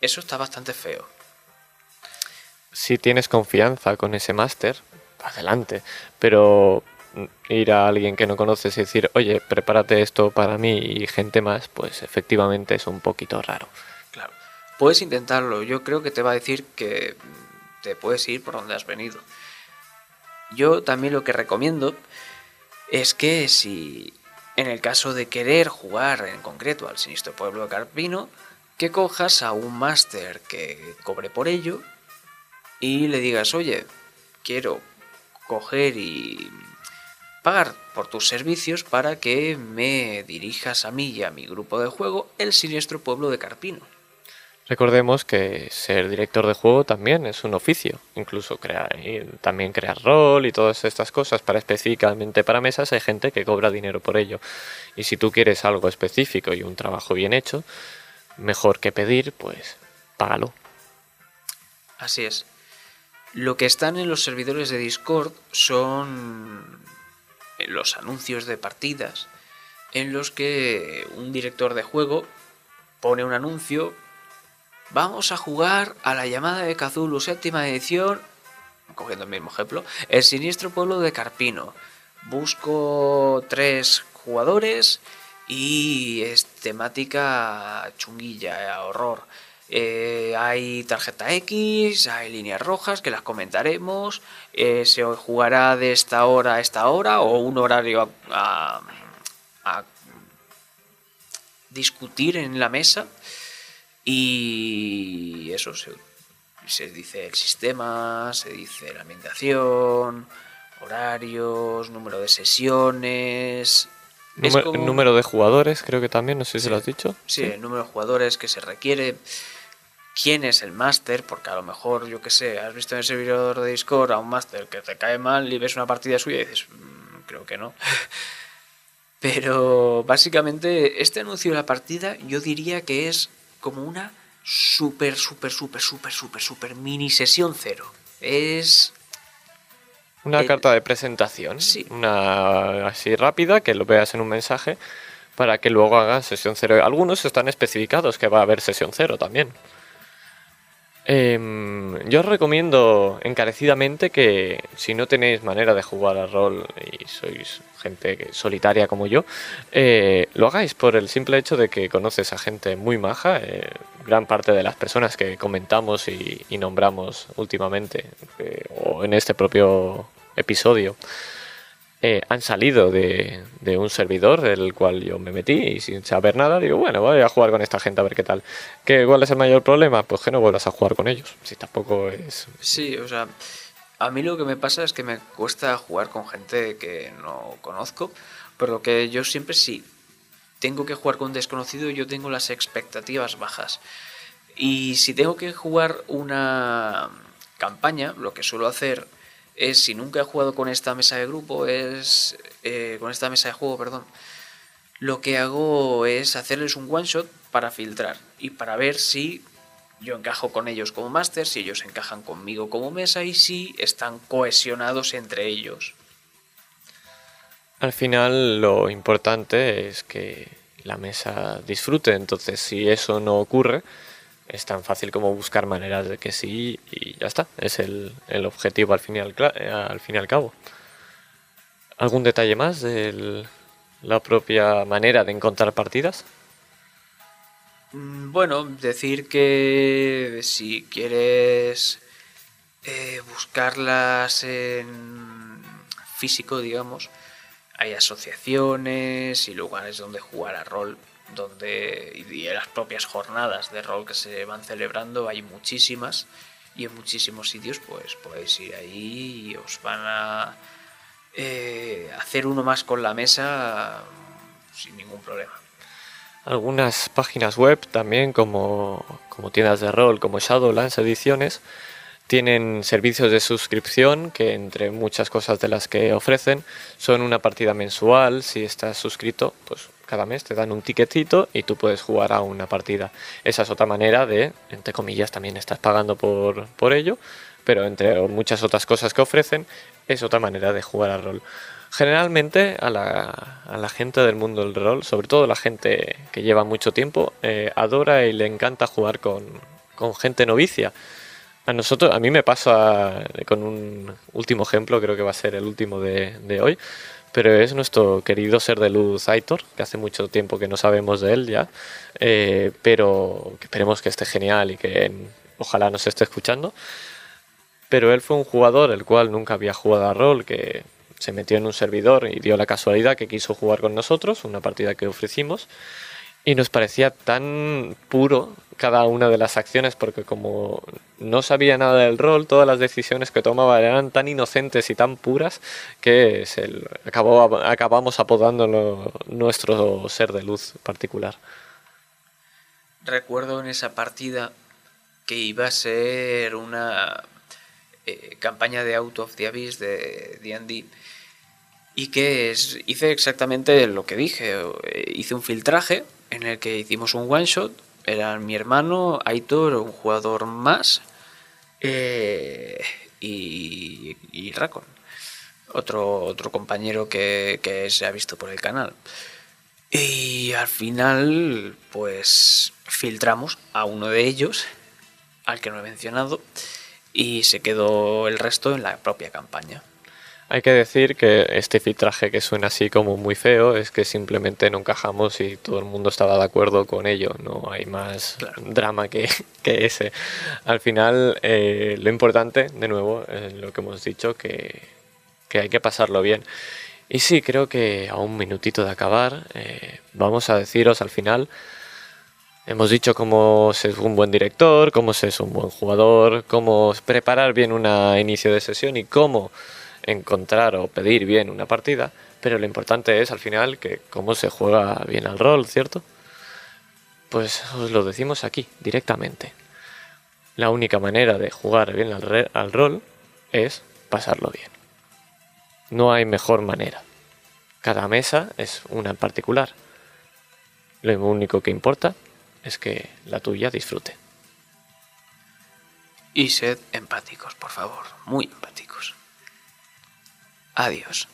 Eso está bastante feo. Si tienes confianza con ese máster, adelante, pero ir a alguien que no conoces y decir, oye, prepárate esto para mí y gente más, pues efectivamente es un poquito raro. Claro, puedes intentarlo, yo creo que te va a decir que te puedes ir por donde has venido. Yo también lo que recomiendo es que si en el caso de querer jugar en concreto al siniestro pueblo Carpino, que cojas a un máster que cobre por ello y le digas, oye, quiero coger y pagar por tus servicios para que me dirijas a mí y a mi grupo de juego el siniestro pueblo de Carpino. Recordemos que ser director de juego también es un oficio, incluso crear, también crear rol y todas estas cosas para específicamente para mesas hay gente que cobra dinero por ello. Y si tú quieres algo específico y un trabajo bien hecho, mejor que pedir, pues págalo. Así es. Lo que están en los servidores de Discord son los anuncios de partidas en los que un director de juego pone un anuncio vamos a jugar a la llamada de Cthulhu séptima edición cogiendo el mismo ejemplo el siniestro pueblo de Carpino. Busco tres jugadores y es temática chunguilla horror eh, hay tarjeta X, hay líneas rojas que las comentaremos. Eh, se jugará de esta hora a esta hora o un horario a, discutir en la mesa. Y eso se, se dice el sistema, se dice la ambientación, horarios, número de sesiones, número de jugadores, creo que también, no sé si lo has dicho. Sí, el número de jugadores que se requiere quién es el máster, porque a lo mejor, yo que sé, has visto en el servidor de Discord a un máster que te cae mal y ves una partida suya y dices, mm, creo que no. Pero básicamente este anuncio de la partida yo diría que es como una súper, súper, súper, súper, súper, súper mini sesión cero. Es... Una carta de presentación, sí. una así rápida, que lo veas en un mensaje, para que luego hagan sesión cero. Algunos están especificados que va a haber sesión cero también. Em, yo os recomiendo encarecidamente que si no tenéis manera de jugar a rol y sois gente solitaria como yo, eh, lo hagáis por el simple hecho de que conoces a gente muy maja. Eh, gran parte de las personas que comentamos y, nombramos últimamente eh, o en este propio episodio eh, han salido de, un servidor del cual yo me metí y sin saber nada digo, bueno, voy a jugar con esta gente a ver qué tal. ¿Qué, ¿Cuál es el mayor problema? Pues que no vuelvas a jugar con ellos. Si tampoco es... Sí, o sea, a mí lo que me pasa es que me cuesta jugar con gente que no conozco, por lo que yo siempre sí tengo que jugar con un desconocido, yo tengo las expectativas bajas. Y si tengo que jugar una campaña, lo que suelo hacer es, si nunca he jugado con esta mesa de grupo, es eh, con esta mesa de juego, perdón, lo que hago es hacerles un one shot para filtrar y para ver si yo encajo con ellos como máster, si ellos encajan conmigo como mesa y si están cohesionados entre ellos. Al final lo importante es que la mesa disfrute, entonces si eso no ocurre, es tan fácil como buscar maneras de que sí y ya está. Es el, objetivo al fin, y al, y al cabo. ¿Algún detalle más de la propia manera de encontrar partidas? Mm, bueno, decir que si quieres eh, buscarlas en físico, digamos, hay asociaciones y lugares donde jugar a rol donde y en las propias jornadas de rol que se van celebrando hay muchísimas y en muchísimos sitios pues podéis ir ahí y os van a eh, hacer uno más con la mesa sin ningún problema. Algunas páginas web también como, como tiendas de rol como Shadowlands Ediciones tienen servicios de suscripción que entre muchas cosas de las que ofrecen son una partida mensual. Si estás suscrito, pues cada mes te dan un ticketito y tú puedes jugar a una partida. Esa es otra manera de, entre comillas, también estás pagando por, por ello, pero entre muchas otras cosas que ofrecen, es otra manera de jugar al rol. Generalmente a la, a la, gente del mundo del rol, sobre todo la gente que lleva mucho tiempo, eh, adora y le encanta jugar con, con gente novicia a nosotros, a mí me pasa con un último ejemplo, creo que va a ser el último de, hoy, pero es nuestro querido ser de luz Aitor, que hace mucho tiempo que no sabemos de él ya, eh, pero esperemos que esté genial y que ojalá nos esté escuchando. Pero él fue un jugador el cual nunca había jugado a rol, que se metió en un servidor y dio la casualidad que quiso jugar con nosotros, una partida que ofrecimos, y nos parecía tan puro cada una de las acciones porque como no sabía nada del rol, todas las decisiones que tomaba eran tan inocentes y tan puras que se acabó, acabamos apodándolo nuestro ser de luz particular. Recuerdo en esa partida que iba a ser una eh, campaña de Out of the Abyss de D&D y que hice exactamente lo que dije. Hice un filtraje en el que hicimos un one shot eran mi hermano, Aitor, un jugador más, eh, y, y Racon, otro, otro compañero que, que se ha visto por el canal. Y al final, pues filtramos a uno de ellos, al que no he mencionado, y se quedó el resto en la propia campaña. Hay que decir que este filtraje que suena así como muy feo es que simplemente no encajamos y todo el mundo estaba de acuerdo con ello. No hay más drama que, ese. Al final, eh, lo importante, de nuevo, es lo que hemos dicho, que, hay que pasarlo bien. Y sí, creo que a un minutito de acabar, eh, vamos a deciros al final. Hemos dicho cómo ser un buen director, cómo ser un buen jugador, cómo preparar bien un inicio de sesión y cómo encontrar o pedir bien una partida, pero lo importante es al final que cómo se juega bien al rol, ¿cierto? Pues os lo decimos aquí, directamente. La única manera de jugar bien al, al rol es pasarlo bien. No hay mejor manera. Cada mesa es una en particular. Lo único que importa es que la tuya disfrute. Y sed empáticos, por favor, muy empáticos. Adiós.